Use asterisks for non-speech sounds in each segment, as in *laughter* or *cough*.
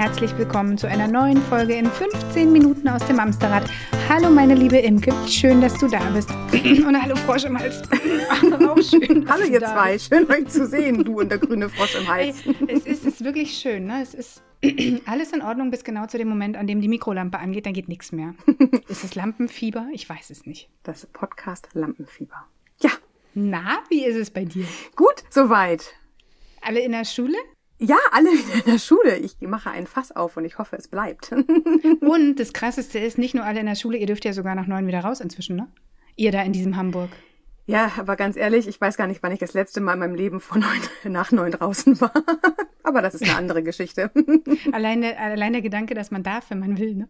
Herzlich willkommen zu einer neuen Folge in 15 Minuten aus dem Amsterrad. Hallo meine liebe Imke, schön, dass du da bist. *clears throat* Und hallo Frosch im Hals. *laughs* Auch schön. hallo ihr zwei, schön euch zu ssehen, du und der grüne Frosch im Hals. Ey, es, ist, es ist wirklich schön, ne? Es ist *clears throat* alles in Ordnung bis genau zu dem Moment, an dem die Mikrolampe angeht, dann geht nichts mehr. *laughs* ist es Lampenfieber? Ich weiß es nicht. Das Podcast Lampenfieber. Ja. Na, wie ist es bei dir? Gut, soweit. Alle in der Schule? Ja, alle *laughs* wieder in der Schule. Ich mache ein Fass auf und ich hoffe, es bleibt. *laughs* und das Krasseste ist, nicht nur alle in der Schule, ihr dürft ja sogar nach neun wieder raus inzwischen, ne? Ihr da in diesem Hamburg. Ja, aber ganz ehrlich, ich weiß gar nicht, wann ich das letzte Mal in meinem Leben vor neun, *laughs* nach neun draußen war. aber das ist eine andere Geschichte. allein, der, allein der Gedanke, dass man darf, wenn man will, ne?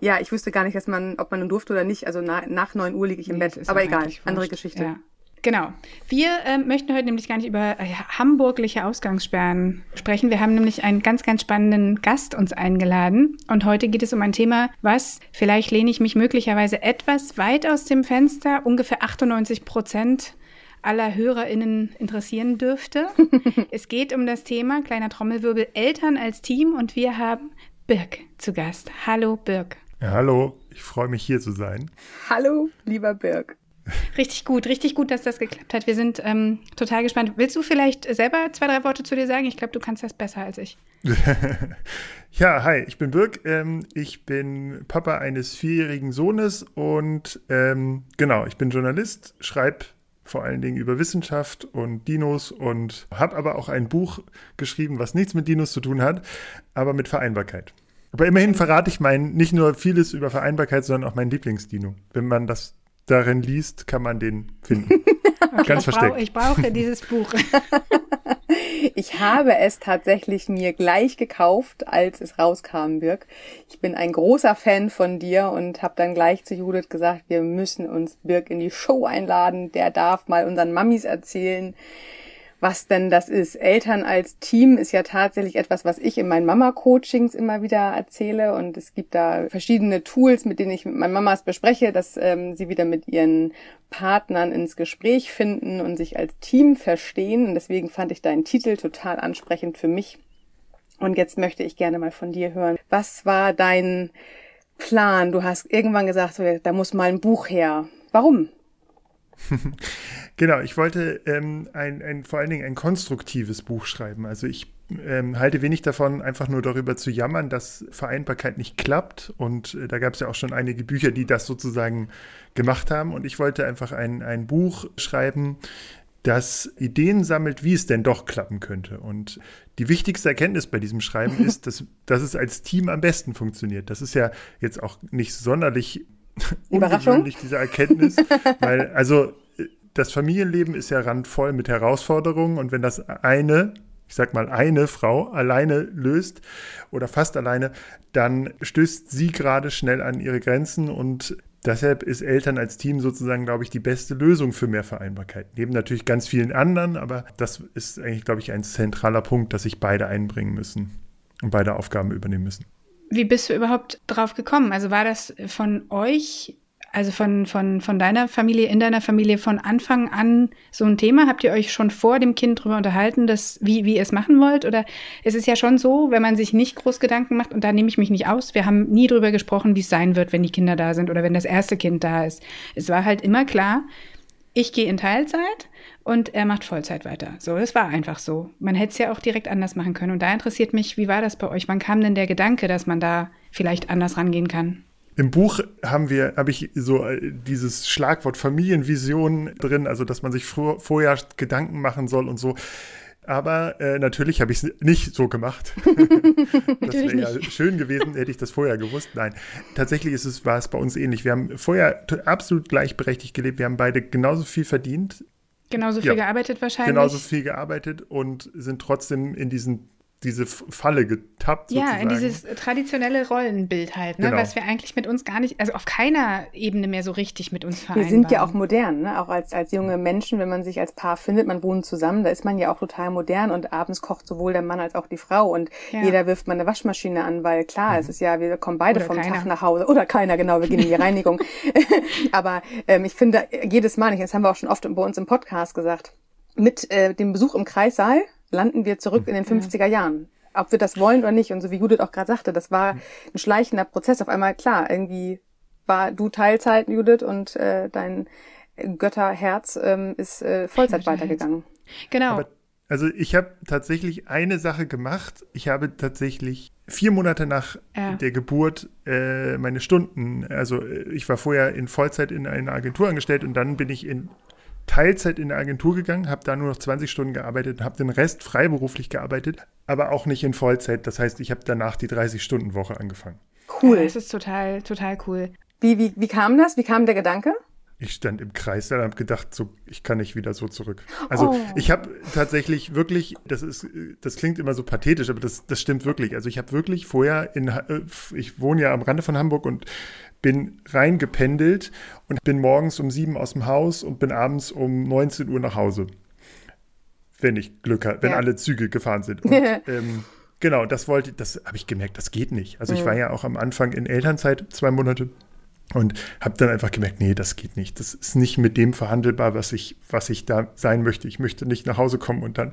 Ja, ich wüsste gar nicht, dass man, ob man nun durfte oder nicht. Also nach, nach neun Uhr liege ich im nee, Bett. Aber egal, andere Geschichte. Ja. Genau. Wir äh, möchten heute nämlich gar nicht über äh, hamburgliche Ausgangssperren sprechen. Wir haben nämlich einen ganz, ganz spannenden Gast uns eingeladen. Und heute geht es um ein Thema, was, vielleicht lehne ich mich möglicherweise etwas weit aus dem Fenster, ungefähr 98 Prozent aller HörerInnen interessieren dürfte. *laughs* es geht um das Thema, kleiner Trommelwirbel, Eltern als Team. Und wir haben Birk zu Gast. Hallo, Birk. Ja, hallo, ich freue mich hier zu sein. Hallo, lieber Birk. Richtig gut, richtig gut, dass das geklappt hat. Wir sind ähm, total gespannt. Willst du vielleicht selber zwei, drei Worte zu dir sagen? Ich glaube, du kannst das besser als ich. *laughs* ja, hi, ich bin Birg. Ähm, ich bin Papa eines vierjährigen Sohnes und ähm, genau, ich bin Journalist, schreibe vor allen Dingen über Wissenschaft und Dinos und habe aber auch ein Buch geschrieben, was nichts mit Dinos zu tun hat, aber mit Vereinbarkeit. Aber immerhin verrate ich mein, nicht nur vieles über Vereinbarkeit, sondern auch mein Lieblingsdino, wenn man das darin liest, kann man den finden. *laughs* Okay, Ganz ich versteckt. Brauch, ich brauche dieses Buch. *laughs* ich habe es tatsächlich mir gleich gekauft, als es rauskam, Birk. Ich bin ein großer Fan von dir und habe dann gleich zu Judith gesagt, wir müssen uns Birk in die Show einladen. Der darf mal unseren Mammis erzählen, was denn das ist. Eltern als Team ist ja tatsächlich etwas, was ich in meinen Mama-Coachings immer wieder erzähle. Und es gibt da verschiedene Tools, mit denen ich mit meinen Mamas bespreche, dass ähm, sie wieder mit ihren Partnern ins Gespräch finden und sich als Team verstehen. Und deswegen fand ich deinen Titel total ansprechend für mich. Und jetzt möchte ich gerne mal von dir hören. Was war dein Plan? Du hast irgendwann gesagt, so, da muss mal ein Buch her. Warum? *laughs* genau, ich wollte ähm, ein, ein, vor allen Dingen ein konstruktives Buch schreiben. Also ich ähm, halte wenig davon, einfach nur darüber zu jammern, dass Vereinbarkeit nicht klappt. Und äh, da gab es ja auch schon einige Bücher, die das sozusagen gemacht haben. Und ich wollte einfach ein, ein Buch schreiben, das Ideen sammelt, wie es denn doch klappen könnte. Und die wichtigste Erkenntnis bei diesem Schreiben *laughs* ist, dass, dass es als Team am besten funktioniert. Das ist ja jetzt auch nicht sonderlich ungewöhnlich, diese Erkenntnis, *laughs* weil also das Familienleben ist ja randvoll mit Herausforderungen und wenn das eine, ich sag mal eine Frau alleine löst oder fast alleine, dann stößt sie gerade schnell an ihre Grenzen und deshalb ist Eltern als Team sozusagen, glaube ich, die beste Lösung für mehr Vereinbarkeit. Neben natürlich ganz vielen anderen, aber das ist eigentlich, glaube ich, ein zentraler Punkt, dass sich beide einbringen müssen und beide Aufgaben übernehmen müssen. Wie bist du überhaupt drauf gekommen? Also war das von euch, also von, von, von deiner Familie, in deiner Familie von Anfang an so ein Thema? Habt ihr euch schon vor dem Kind darüber unterhalten, dass, wie, wie ihr es machen wollt? Oder ist es ja schon so, wenn man sich nicht groß Gedanken macht, und da nehme ich mich nicht aus, wir haben nie darüber gesprochen, wie es sein wird, wenn die Kinder da sind oder wenn das erste Kind da ist. Es war halt immer klar, ich gehe in Teilzeit und er macht Vollzeit weiter. So, das war einfach so. Man hätte es ja auch direkt anders machen können. Und da interessiert mich, wie war das bei euch? Wann kam denn der Gedanke, dass man da vielleicht anders rangehen kann? Im Buch haben wir, habe ich so äh, dieses Schlagwort Familienvision drin, also dass man sich vor, vorher Gedanken machen soll und so. Aber äh, natürlich habe ich es nicht so gemacht. *laughs* das wäre ja schön gewesen, hätte ich das vorher gewusst. Nein, tatsächlich ist es, war es bei uns ähnlich. Wir haben vorher absolut gleichberechtigt gelebt. Wir haben beide genauso viel verdient. Genauso viel ja, gearbeitet wahrscheinlich. Genauso viel gearbeitet und sind trotzdem in diesen diese Falle getappt. Ja, sozusagen. in dieses traditionelle Rollenbild halt, ne? Genau. was wir eigentlich mit uns gar nicht, also auf keiner Ebene mehr so richtig mit uns vereinbaren. Wir sind ja auch modern, ne? auch als, als junge Menschen, wenn man sich als Paar findet, man wohnt zusammen, da ist man ja auch total modern und abends kocht sowohl der Mann als auch die Frau und ja. jeder wirft mal eine Waschmaschine an, weil klar, mhm. es ist ja, wir kommen beide oder vom keiner. Tag nach Hause oder keiner, genau, wir gehen in die Reinigung. *laughs* *laughs* Aber ähm, ich finde jedes Mal, das haben wir auch schon oft bei uns im Podcast gesagt, mit äh, dem Besuch im Kreissaal landen wir zurück in den 50er Jahren. ob wir das wollen oder nicht. Und so wie Judith auch gerade sagte, das war ein schleichender Prozess. Auf einmal, klar, irgendwie war du Teilzeit, Judith, und äh, dein Götterherz ähm, ist äh, Vollzeit weitergegangen. Genau. Aber, also ich habe tatsächlich eine Sache gemacht. Ich habe tatsächlich vier Monate nach Ja. der Geburt äh, meine Stunden, also äh, ich war vorher in Vollzeit in einer Agentur angestellt und dann bin ich in Teilzeit in eine Agentur gegangen, habe da nur noch 20 Stunden gearbeitet, habe den Rest freiberuflich gearbeitet, aber auch nicht in Vollzeit. Das heißt, ich habe danach die 30-Stunden-Woche angefangen. Cool. Das ist total, total cool. Wie, wie, wie kam das? Wie kam der Gedanke? Ich stand im Kreis und habe gedacht, so, ich kann nicht wieder so zurück. Also Oh. ich habe tatsächlich wirklich, das ist, das klingt immer so pathetisch, aber das, das stimmt wirklich. Also ich habe wirklich vorher in, äh, ich wohne ja am Rande von Hamburg und bin reingependelt und bin morgens um sieben aus dem Haus und bin abends um 19 Uhr nach Hause. Wenn ich Glück habe, wenn Ja. alle Züge gefahren sind. Und, *laughs* ähm, genau, das wollte, das habe ich gemerkt, das geht nicht. Also ich war ja auch am Anfang in Elternzeit, zwei Monate. Und habe dann einfach gemerkt, nee, das geht nicht. Das ist nicht mit dem verhandelbar, was ich, was ich da sein möchte. Ich möchte nicht nach Hause kommen und dann,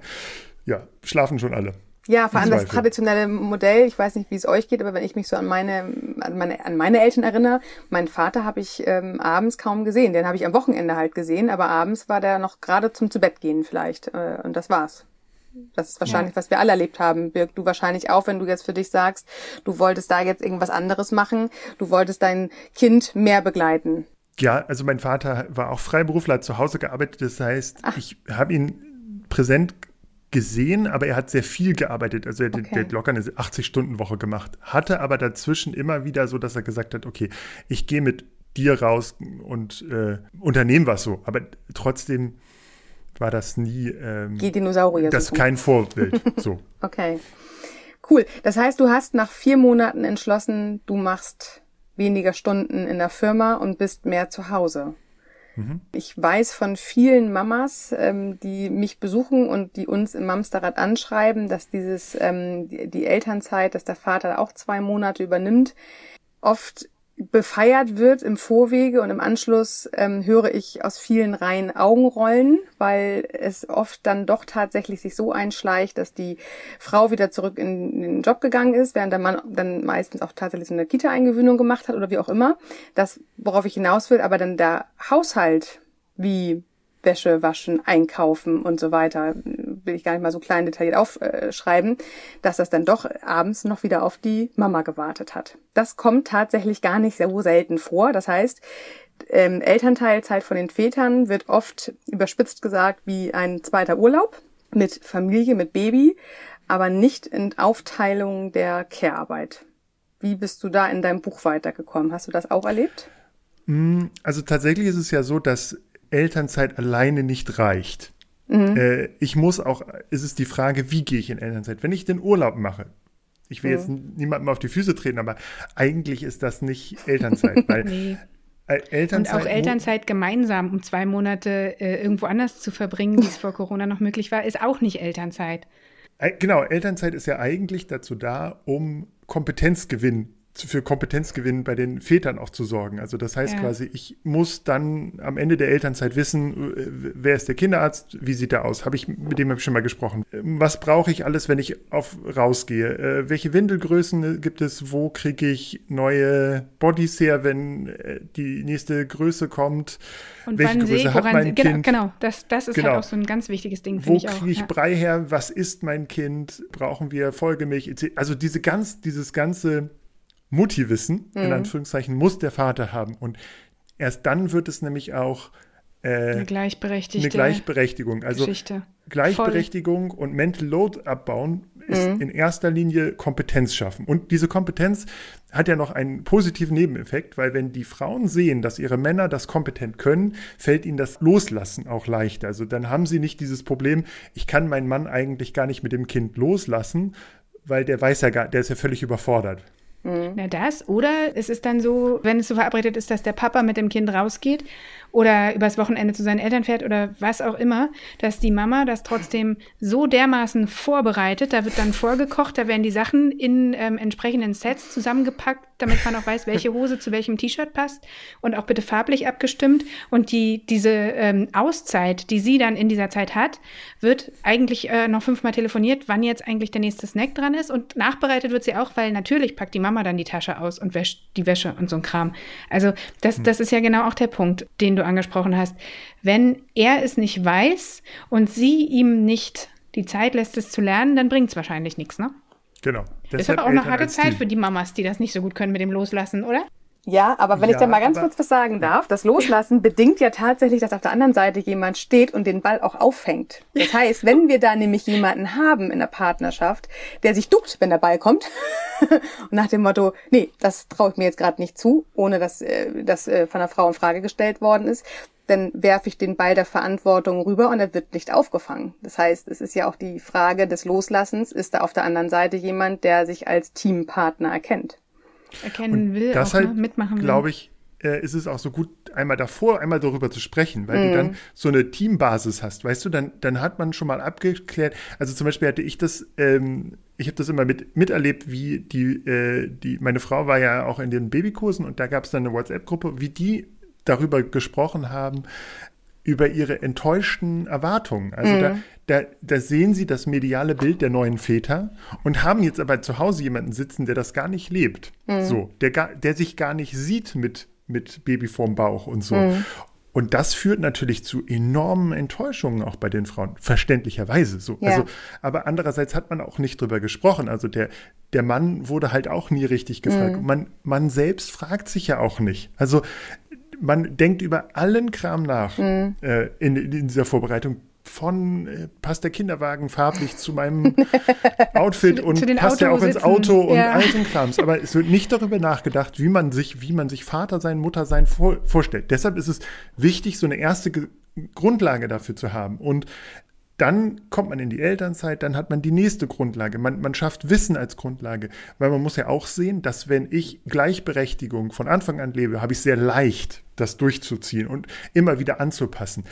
ja, schlafen schon alle. Ja, vor allem das traditionelle Modell, ich weiß nicht, wie es euch geht, aber wenn ich mich so an meine, an meine, an meine Eltern erinnere, meinen Vater habe ich ähm, abends kaum gesehen. Den habe ich am Wochenende halt gesehen, aber abends war der noch gerade zum Zubettgehen vielleicht. Äh, und das war's. Das ist wahrscheinlich, was wir alle erlebt haben. Birg, du wahrscheinlich auch, wenn du jetzt für dich sagst, du wolltest da jetzt irgendwas anderes machen, du wolltest dein Kind mehr begleiten. Ja, also mein Vater war auch Freiberufler, hat zu Hause gearbeitet. Das heißt, ich habe ihn präsent gesehen, aber er hat sehr viel gearbeitet. Also er hat, Okay. der hat locker eine 80-Stunden-Woche gemacht. Hatte aber dazwischen immer wieder so, dass er gesagt hat, okay, ich gehe mit dir raus und äh, unternehmen was so. Aber trotzdem war das nie ähm, Dinosaurier das suchen. kein Vorbild. *laughs* so. Okay. Cool. Das heißt, du hast nach vier Monaten entschlossen, du machst weniger Stunden in der Firma und bist mehr zu Hause. Ich weiß von vielen Mamas, ähm, die mich besuchen und die uns im Mamsterrad anschreiben, dass dieses ähm, die, die Elternzeit, dass der Vater auch zwei Monate übernimmt, oft befeiert wird im Vorwege und im Anschluss ähm, höre ich aus vielen Reihen Augenrollen, weil es oft dann doch tatsächlich sich so einschleicht, dass die Frau wieder zurück in den Job gegangen ist, während der Mann dann meistens auch tatsächlich so eine Kita-Eingewöhnung gemacht hat oder wie auch immer. Das, worauf ich hinaus will, aber dann der Haushalt wie Wäsche waschen, einkaufen und so weiter, will ich gar nicht mal so klein detailliert aufschreiben, dass das dann doch abends noch wieder auf die Mama gewartet hat. Das kommt tatsächlich gar nicht so selten vor. Das heißt, ähm, Elternteilzeit von den Vätern wird oft überspitzt gesagt wie ein zweiter Urlaub mit Familie, mit Baby, aber nicht in Aufteilung der Care-Arbeit. Wie bist du da in deinem Buch weitergekommen? Hast du das auch erlebt? Also tatsächlich ist es ja so, dass Elternzeit alleine nicht reicht. Mhm. Äh, ich muss auch, ist es die Frage, wie gehe ich in Elternzeit? Wenn ich den Urlaub mache, ich will Mhm. jetzt niemandem auf die Füße treten, aber eigentlich ist das nicht Elternzeit, *laughs* weil Nee. äh, Und Elternzeit. auch Elternzeit gemeinsam, um zwei Monate äh, irgendwo anders zu verbringen, wie es vor Corona noch möglich war, ist auch nicht Elternzeit. Äh, Genau, Elternzeit ist ja eigentlich dazu da, um Kompetenzgewinn zu- für Kompetenzgewinn bei den Vätern auch zu sorgen. Also das heißt Ja. quasi, ich muss dann am Ende der Elternzeit wissen, äh, wer ist der Kinderarzt, wie sieht er aus? Habe ich mit dem habe ich schon mal gesprochen. Ähm, Was brauche ich alles, wenn ich auf rausgehe? Äh, welche Windelgrößen gibt es? Wo kriege ich neue Bodies her, wenn äh, die nächste Größe kommt? Und Welche wann sehe Größe ich, hat mein genau, Kind? genau, das, das ist Genau. halt auch so ein ganz wichtiges Ding, Wo ich kriege ich ja. Brei her? Was isst mein Kind? Brauchen wir Folgemilch? Also diese ganz, dieses ganze Mutti-Wissen, in Anführungszeichen, muss der Vater haben. Und erst dann wird es nämlich auch äh, Eine gleichberechtigte eine Gleichberechtigung. Also Geschichte. Gleichberechtigung und Mental Load abbauen ist in erster Linie Kompetenz schaffen. Und diese Kompetenz hat ja noch einen positiven Nebeneffekt, weil wenn die Frauen sehen, dass ihre Männer das kompetent können, fällt ihnen das Loslassen auch leichter. Also dann haben sie nicht dieses Problem, ich kann meinen Mann eigentlich gar nicht mit dem Kind loslassen, weil der weiß ja gar, der ist ja völlig überfordert. Na das, oder es ist dann so, wenn es so verabredet ist, dass der Papa mit dem Kind rausgeht oder übers Wochenende zu seinen Eltern fährt oder was auch immer, dass die Mama das trotzdem so dermaßen vorbereitet, da wird dann vorgekocht, da werden die Sachen in ähm, entsprechenden Sets zusammengepackt, damit man auch weiß, welche Hose zu welchem T-Shirt passt und auch bitte farblich abgestimmt. Und die, diese ähm, Auszeit, die sie dann in dieser Zeit hat, wird eigentlich äh, noch fünfmal telefoniert, wann jetzt eigentlich der nächste Snack dran ist. Und nachbereitet wird sie auch, weil natürlich packt die Mama dann die Tasche aus und wäscht die Wäsche und so ein Kram. Also das, hm. das ist ja genau auch der Punkt, den du angesprochen hast. Wenn er es nicht weiß und sie ihm nicht die Zeit lässt, es zu lernen, dann bringt es wahrscheinlich nichts, ne? Genau. Deshalb ist aber auch eine harte Zeit für die Mamas, die das nicht so gut können mit dem Loslassen, oder? Ja, aber wenn ja, ich da mal ganz kurz was sagen darf, das Loslassen *laughs* bedingt ja tatsächlich, dass auf der anderen Seite jemand steht und den Ball auch auffängt. Das heißt, wenn wir da nämlich jemanden haben in der Partnerschaft, der sich duckt, wenn der Ball kommt, *laughs* und nach dem Motto, nee, das traue ich mir jetzt gerade nicht zu, ohne dass äh, das äh, von der Frau in Frage gestellt worden ist, dann werfe ich den Ball der Verantwortung rüber und er wird nicht aufgefangen. Das heißt, es ist ja auch die Frage des Loslassens, ist da auf der anderen Seite jemand, der sich als Teampartner erkennt. Erkennen und will, das auch, halt, ne? mitmachen will. glaube ich, äh, ist es auch so gut, einmal davor, einmal darüber zu sprechen, weil mm. du dann mhm. so eine Teambasis hast, weißt du, dann, dann hat man schon mal abgeklärt, also zum Beispiel hatte ich das, ähm, ich habe das immer mit, miterlebt, wie die, äh, die, meine Frau war ja auch in den Babykursen und da gab es dann eine WhatsApp-Gruppe, wie die darüber gesprochen haben, über ihre enttäuschten Erwartungen. Also mhm. da, da, da sehen sie das mediale Bild der neuen Väter und haben jetzt aber zu Hause jemanden sitzen, der das gar nicht lebt. Mhm. So, der, der sich gar nicht sieht mit, mit Baby vorm Bauch und so. Mhm. Und das führt natürlich zu enormen Enttäuschungen auch bei den Frauen, verständlicherweise so. Ja. Also, aber andererseits hat man auch nicht drüber gesprochen. Also der, der Mann wurde halt auch nie richtig gefragt. Mhm. Man, man selbst fragt sich ja auch nicht. Also man denkt über allen Kram nach mhm. äh, in, in, dieser Vorbereitung. Von äh, passt der Kinderwagen farblich zu meinem *laughs* Outfit zu, und zu passt er auch ins Auto und ja. all so Krams. Aber es wird nicht darüber nachgedacht, wie man sich, wie man sich Vater sein, Mutter sein vor, vorstellt. Deshalb ist es wichtig, so eine erste Ge Grundlage dafür zu haben. Und dann kommt man in die Elternzeit, dann hat man die nächste Grundlage. Man, man schafft Wissen als Grundlage, weil man muss ja auch sehen, dass wenn ich Gleichberechtigung von Anfang an lebe, habe ich sehr leicht, das durchzuziehen und immer wieder anzupassen.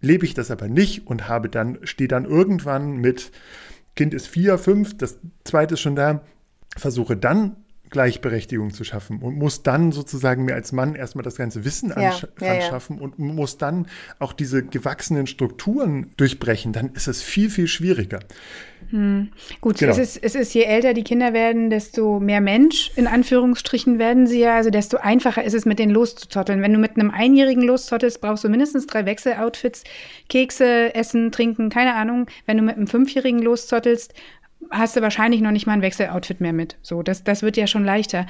Lebe ich das aber nicht und habe dann, stehe dann irgendwann mit Kind ist vier, fünf, das zweite ist schon da, versuche dann Gleichberechtigung zu schaffen und muss dann sozusagen mir als Mann erstmal das ganze Wissen ja, anschaffen ja, ja. und muss dann auch diese gewachsenen Strukturen durchbrechen, dann ist es viel, viel schwieriger. Hm. Gut, genau. es, ist, es ist, je älter die Kinder werden, desto mehr Mensch, in Anführungsstrichen, werden sie ja, also desto einfacher ist es, mit denen loszuzotteln. Wenn du mit einem Einjährigen loszottelst, brauchst du mindestens drei Wechseloutfits, Kekse, Essen, Trinken, keine Ahnung. Wenn du mit einem Fünfjährigen loszottelst, hast du wahrscheinlich noch nicht mal ein Wechseloutfit mehr mit. So, das, das wird ja schon leichter.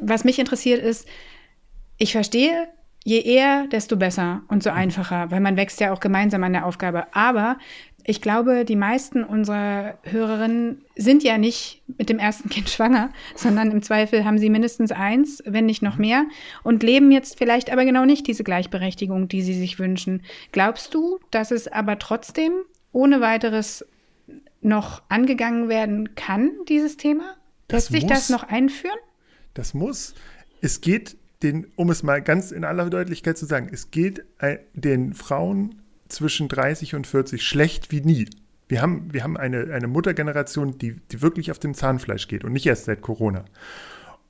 Was mich interessiert ist, ich verstehe, je eher, desto besser und so einfacher, weil man wächst ja auch gemeinsam an der Aufgabe. Aber ich glaube, die meisten unserer Hörerinnen sind ja nicht mit dem ersten Kind *laughs* schwanger, sondern im Zweifel haben sie mindestens eins, wenn nicht noch mehr, und leben jetzt vielleicht aber genau nicht diese Gleichberechtigung, die sie sich wünschen. Glaubst du, dass es aber trotzdem ohne weiteres noch angegangen werden kann, dieses Thema? Lässt sich das noch einführen? Das muss. Es geht den, um es mal ganz in aller Deutlichkeit zu sagen, es geht den Frauen zwischen 30 und 40 schlecht wie nie. Wir haben, wir haben eine, eine Muttergeneration, die, die wirklich auf dem Zahnfleisch geht und nicht erst seit Corona.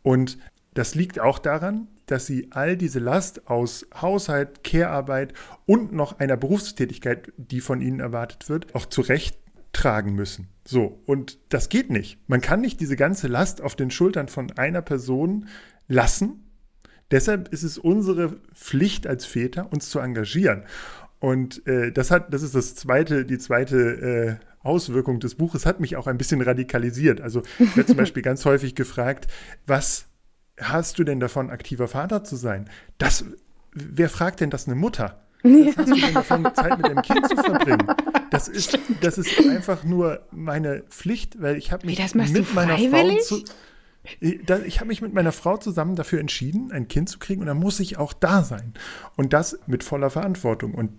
Und das liegt auch daran, dass sie all diese Last aus Haushalt, Care-Arbeit und noch einer Berufstätigkeit, die von ihnen erwartet wird, auch zurecht tragen müssen. So, und das geht nicht. Man kann nicht diese ganze Last auf den Schultern von einer Person lassen. Deshalb ist es unsere Pflicht als Väter, uns zu engagieren. Und äh, das hat, das ist das zweite, die zweite äh, Auswirkung des Buches, hat mich auch ein bisschen radikalisiert. Also ich werde zum *laughs* Beispiel ganz häufig gefragt, was hast du denn davon, aktiver Vater zu sein? Das, wer fragt denn das eine Mutter? *laughs* Was hast du denn davon, Zeit mit deinem Kind zu verbringen? Das ist, das ist einfach nur meine Pflicht, weil ich habe mich mit meiner Frau zu, ich habe mich mit meiner Frau zusammen dafür entschieden, ein Kind zu kriegen und da muss ich auch da sein. Und das mit voller Verantwortung. Und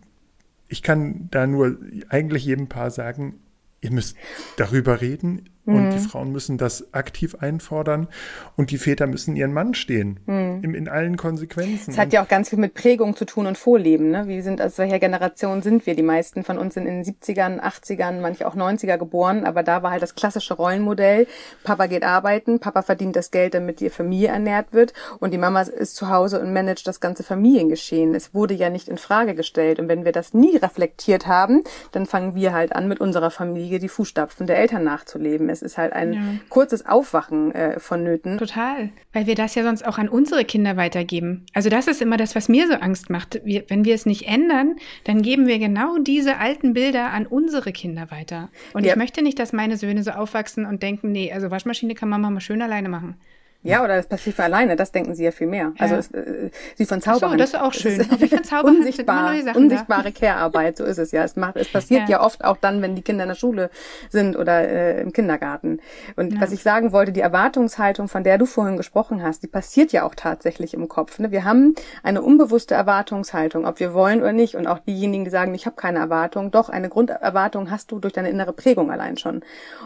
ich kann da nur eigentlich jedem Paar sagen, ihr müsst darüber reden, Und die Frauen müssen das aktiv einfordern und die Väter müssen ihren Mann stehen. In, in allen Konsequenzen. Es hat ja auch ganz viel mit Prägung zu tun und Vorleben. Ne? Wir sind aus welcher Generation sind wir? Die meisten von uns sind in den 70ern, 80ern, manche auch 90er geboren, aber da war halt das klassische Rollenmodell. Papa geht arbeiten, Papa verdient das Geld, damit die Familie ernährt wird und die Mama ist zu Hause und managt das ganze Familiengeschehen. Es wurde ja nicht in Frage gestellt und wenn wir das nie reflektiert haben, dann fangen wir halt an, mit unserer Familie die Fußstapfen der Eltern nachzuleben. Es ist halt ein Ja. kurzes Aufwachen äh, vonnöten. Total. Weil wir das ja sonst auch an unsere Kinder weitergeben. Also das ist immer das, was mir so Angst macht. Wir, wenn wir es nicht ändern, dann geben wir genau diese alten Bilder an unsere Kinder weiter. Und Ja. ich möchte nicht, dass meine Söhne so aufwachsen und denken, nee, also Waschmaschine kann Mama mal schön alleine machen. Ja, oder das passiert für alleine, das denken sie ja viel mehr. Also Ja. es, äh, sie von Ach so, Zauberhand. das ist auch schön. Auch wie von Zauberhand sind unsichtbar, unsichtbare Care-Arbeit, so ist es ja. Es macht, es passiert ja. Ja. oft auch dann, wenn die Kinder in der Schule sind oder äh, im Kindergarten. Und was ich sagen wollte, die Erwartungshaltung, von der du vorhin gesprochen hast, die passiert ja auch tatsächlich im Kopf. Ne? Wir haben eine unbewusste Erwartungshaltung, ob wir wollen oder nicht. Und auch diejenigen, die sagen, ich habe keine Erwartung, doch eine Grunderwartung hast du durch deine innere Prägung allein schon.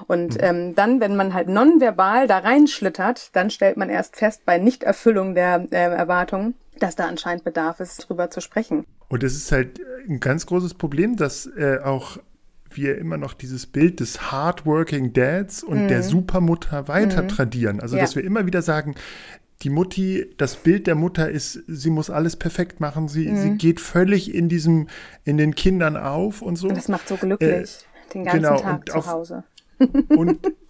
Und ähm, dann, wenn man halt nonverbal da reinschlittert, dann stellt man erst fest, bei Nichterfüllung der äh, Erwartungen, dass da anscheinend Bedarf ist, drüber zu sprechen. Und es ist halt ein ganz großes Problem, dass äh, auch wir immer noch dieses Bild des hardworking Dads und der Supermutter weiter tradieren. Also, Mhm. Ja. dass wir immer wieder sagen, die Mutti, das Bild der Mutter ist, sie muss alles perfekt machen, sie, Mhm. sie geht völlig in diesem, in den Kindern auf und so. Und das macht so glücklich, den ganzen genau, Tag zu auf- Hause. Und äh, *laughs*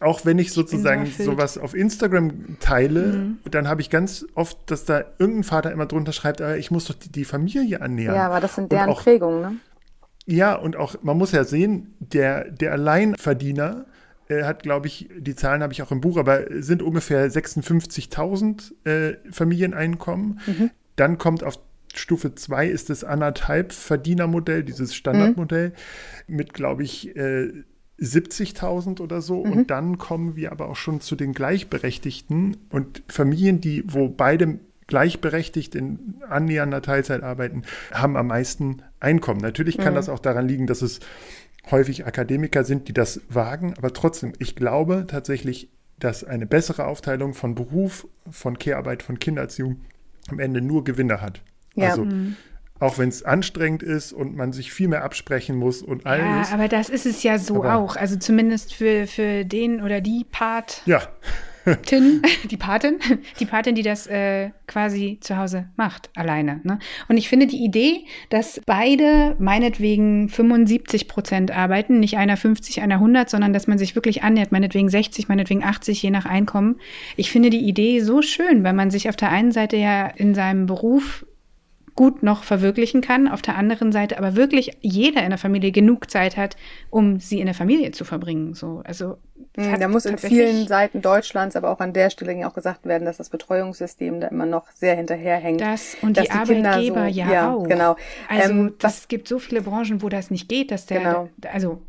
auch wenn ich sozusagen sowas auf Instagram teile, dann habe ich ganz oft, dass da irgendein Vater immer drunter schreibt, aber ich muss doch die, die Familie ernähren. Ja, aber das sind deren auch, Prägungen, ne? Ja, und auch, man muss ja sehen, der, der Alleinverdiener äh, hat, glaube ich, die Zahlen habe ich auch im Buch, aber sind ungefähr 56.000 äh, Familieneinkommen. Dann kommt auf Stufe 2 ist das anderthalb Verdienermodell, dieses Standardmodell mit, glaube ich, äh, 70.000 oder so. Und dann kommen wir aber auch schon zu den Gleichberechtigten und Familien, die, wo beide gleichberechtigt in annähernder Teilzeit arbeiten, haben am meisten Einkommen. Natürlich kann das auch daran liegen, dass es häufig Akademiker sind, die das wagen, aber trotzdem, ich glaube tatsächlich, dass eine bessere Aufteilung von Beruf, von Care-Arbeit, von Kindererziehung am Ende nur Gewinner hat. Ja. Also auch wenn es anstrengend ist und man sich viel mehr absprechen muss und Ja, alles. aber das ist es ja so Aber- auch. Also zumindest für, für den oder die Patin, Ja, *laughs* die Patin, die Patin, die das äh, quasi zu Hause macht, alleine. Ne? Und ich finde die Idee, dass beide meinetwegen 75 Prozent arbeiten, nicht einer 50, einer 100, sondern dass man sich wirklich annähert, meinetwegen 60, meinetwegen 80, je nach Einkommen. Ich finde die Idee so schön, weil man sich auf der einen Seite ja in seinem Beruf gut noch verwirklichen kann, auf der anderen Seite aber wirklich jeder in der Familie genug Zeit hat, um sie in der Familie zu verbringen. So, also hat Da muss in vielen Seiten Deutschlands, aber auch an der Stelle auch gesagt werden, dass das Betreuungssystem da immer noch sehr hinterherhängt. Das und die, Kinder Arbeitgeber ja, ja, auch. Genau. Also Ähm, das gibt so viele Branchen, wo das nicht geht, dass der, Genau. also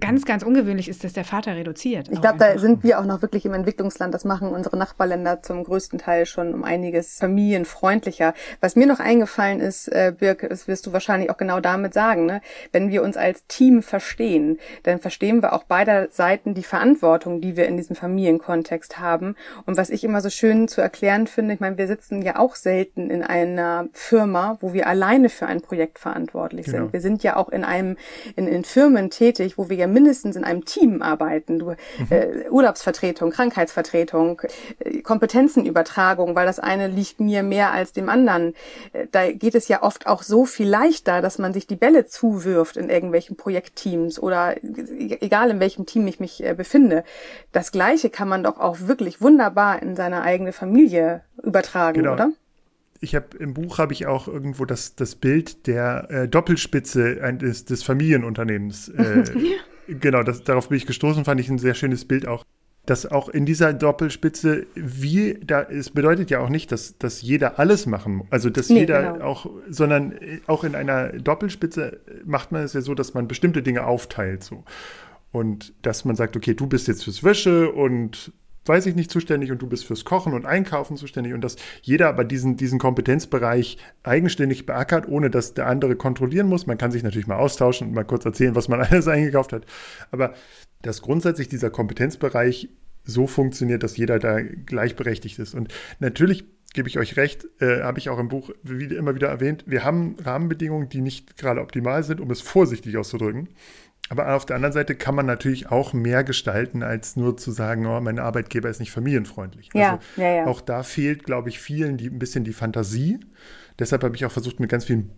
ganz, ganz ungewöhnlich ist, dass der Vater reduziert. Ich glaube, da sind wir auch noch wirklich im Entwicklungsland. Das machen unsere Nachbarländer zum größten Teil schon um einiges familienfreundlicher. Was mir noch eingefallen ist, äh, Birk, das wirst du wahrscheinlich auch genau damit sagen, ne? wenn wir uns als Team verstehen, dann verstehen wir auch beider Seiten die Verantwortung, die wir in diesem Familienkontext haben. Und was ich immer so schön zu erklären finde, ich meine, wir sitzen ja auch selten in einer Firma, wo wir alleine für ein Projekt verantwortlich Genau. sind. Wir sind ja auch in einem, in, in Firmen tätig, wo wir ja mindestens in einem Team arbeiten. Du, äh, Urlaubsvertretung, Krankheitsvertretung, äh, Kompetenzenübertragung, weil das eine liegt mir mehr als dem anderen. Äh, da geht es ja oft auch so viel leichter, dass man sich die Bälle zuwirft in irgendwelchen Projektteams oder e- egal in welchem Team ich mich äh, befinde. Das Gleiche kann man doch auch wirklich wunderbar in seine eigene Familie übertragen, Genau. oder? ich habe im Buch habe ich auch irgendwo das, das Bild der äh, Doppelspitze ein- des, des Familienunternehmens. Äh, *laughs* Genau, das, darauf bin ich gestoßen, fand ich ein sehr schönes Bild auch. Dass auch in dieser Doppelspitze, wie, da, es bedeutet ja auch nicht, dass, dass jeder alles machen muss. Also, dass Nee, jeder genau. auch, sondern äh, auch in einer Doppelspitze macht man es ja so, dass man bestimmte Dinge aufteilt, so. Und dass man sagt, okay, du bist jetzt fürs Wäsche und weiß ich nicht, zuständig und du bist fürs Kochen und Einkaufen zuständig und dass jeder aber diesen, diesen Kompetenzbereich eigenständig beackert, ohne dass der andere kontrollieren muss. Man kann sich natürlich mal austauschen und mal kurz erzählen, was man *laughs* alles eingekauft hat. Aber dass grundsätzlich dieser Kompetenzbereich so funktioniert, dass jeder da gleichberechtigt ist. Und natürlich gebe ich euch recht, äh, habe ich auch im Buch wie, immer wieder erwähnt, wir haben Rahmenbedingungen, die nicht gerade optimal sind, um es vorsichtig auszudrücken. Aber auf der anderen Seite kann man natürlich auch mehr gestalten, als nur zu sagen, oh, mein Arbeitgeber ist nicht familienfreundlich. Ja, also ja, ja. auch da fehlt, glaube ich, vielen die, ein bisschen die Fantasie. Deshalb habe ich auch versucht, mit ganz vielen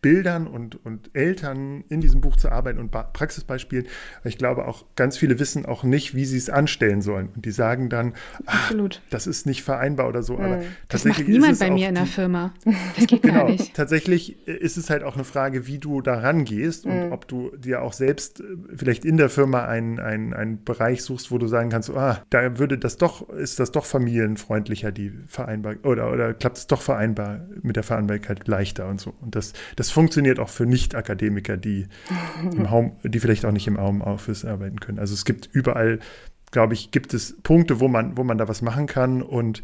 Bildern und, und Eltern in diesem Buch zu arbeiten und ba Praxisbeispielen. Ich glaube auch, ganz viele wissen auch nicht, wie sie es anstellen sollen. Und die sagen dann, ach, das ist nicht vereinbar oder so. Mhm. Aber das macht niemand bei mir in der Firma. Das geht genau, gar nicht. Tatsächlich ist es halt auch eine Frage, wie du da rangehst mhm. und ob du dir auch selbst äh, vielleicht in der Firma einen, einen, einen Bereich suchst, wo du sagen kannst, ah, da würde das doch, ist das doch familienfreundlicher, die vereinbar, oder, oder klappt es doch vereinbar mit der Vereinbarkeit leichter und so. Und das, das das funktioniert auch für Nicht-Akademiker, die im *laughs* Home, die vielleicht auch nicht im Homeoffice arbeiten können. Also es gibt überall, glaube ich, gibt es Punkte, wo man, wo man da was machen kann und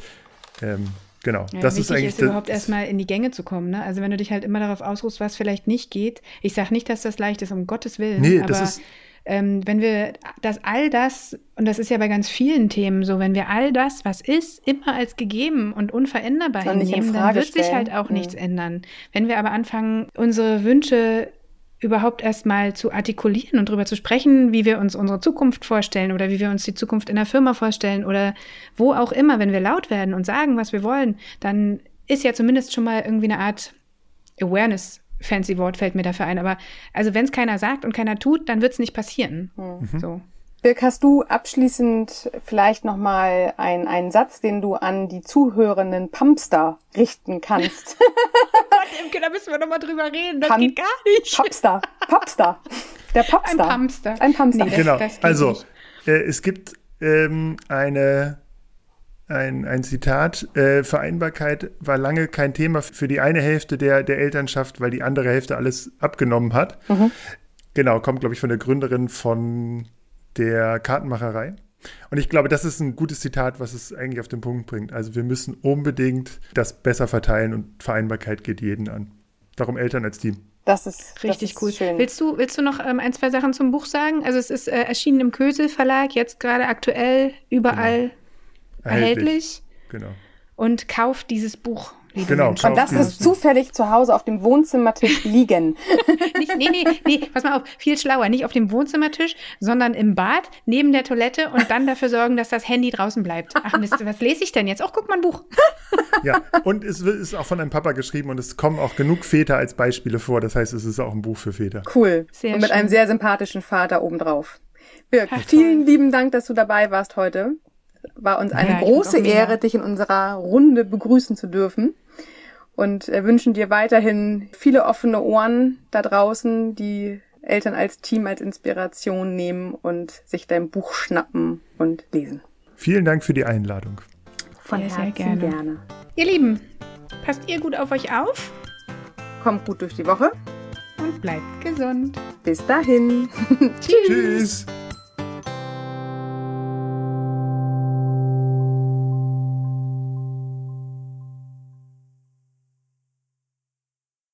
ähm, Genau, ja, das ist eigentlich ist überhaupt erstmal in die Gänge zu kommen. Ne? Also wenn du dich halt immer darauf ausruhst, was vielleicht nicht geht. Ich sage nicht, dass das leicht ist, um Gottes Willen. Nee, aber das ist ähm, wenn wir das all das, und das ist ja bei ganz vielen Themen so, wenn wir all das, was ist, immer als gegeben und unveränderbar hinnehmen, dann wird stellen. sich halt auch mhm. nichts ändern. Wenn wir aber anfangen, unsere Wünsche überhaupt erstmal zu artikulieren und darüber zu sprechen, wie wir uns unsere Zukunft vorstellen oder wie wir uns die Zukunft in der Firma vorstellen oder wo auch immer, wenn wir laut werden und sagen, was wir wollen, dann ist ja zumindest schon mal irgendwie eine Art Awareness fancy Wort fällt mir dafür ein, aber also wenn es keiner sagt und keiner tut, dann wird es nicht passieren. Mhm. So. Birk, hast du abschließend vielleicht nochmal ein, einen Satz, den du an die zuhörenden Pumpster richten kannst? *laughs* Imke, da müssen wir nochmal drüber reden. Das Pum geht gar nicht. Pumpster. Pumpster. Der Pumpster. Ein Pumpster. Ein Pumpster. Nee, genau. also, äh, es gibt ähm, eine ein, ein Zitat, äh, Vereinbarkeit war lange kein Thema für die eine Hälfte der, der Elternschaft, weil die andere Hälfte alles abgenommen hat. Mhm. Genau, kommt, glaube ich, von der Gründerin von der Kartenmacherei. Und ich glaube, das ist ein gutes Zitat, was es eigentlich auf den Punkt bringt. Also wir müssen unbedingt das besser verteilen und Vereinbarkeit geht jeden an. Darum Eltern als Team. Das ist richtig das ist cool. Schön. Willst du, willst du noch ähm, ein, zwei Sachen zum Buch sagen? Also es ist äh, erschienen im Kösel Verlag, jetzt gerade aktuell überall genau erhältlich. Genau. Und kauft dieses Buch. Genau. Und das ist zufällig zu Hause auf dem Wohnzimmertisch *laughs* liegen. *laughs* nicht, nee, nee, nee, pass mal auf, viel schlauer. Nicht auf dem Wohnzimmertisch, sondern im Bad, neben der Toilette und dann dafür sorgen, dass das Handy draußen bleibt. Ach Mist, was lese ich denn jetzt? Ach, guck mal ein Buch. ja, und es ist auch von einem Papa geschrieben und es kommen auch genug Väter als Beispiele vor. Das heißt, es ist auch ein Buch für Väter. Cool. Sehr und mit schön. einem sehr sympathischen Vater obendrauf. Birk, Ach, vielen lieben Dank, dass du dabei warst heute war uns eine ja, große Ehre, dich in unserer Runde begrüßen zu dürfen. Und äh, wünschen dir weiterhin viele offene Ohren da draußen, die Eltern als Team, als Inspiration nehmen und sich dein Buch schnappen und lesen. Vielen Dank für die Einladung. Von sehr, Herzen sehr gerne. gerne. Ihr Lieben, passt ihr gut auf euch auf? Kommt gut durch die Woche. Und bleibt gesund. Bis dahin. *laughs* Tschüss. Tschüss.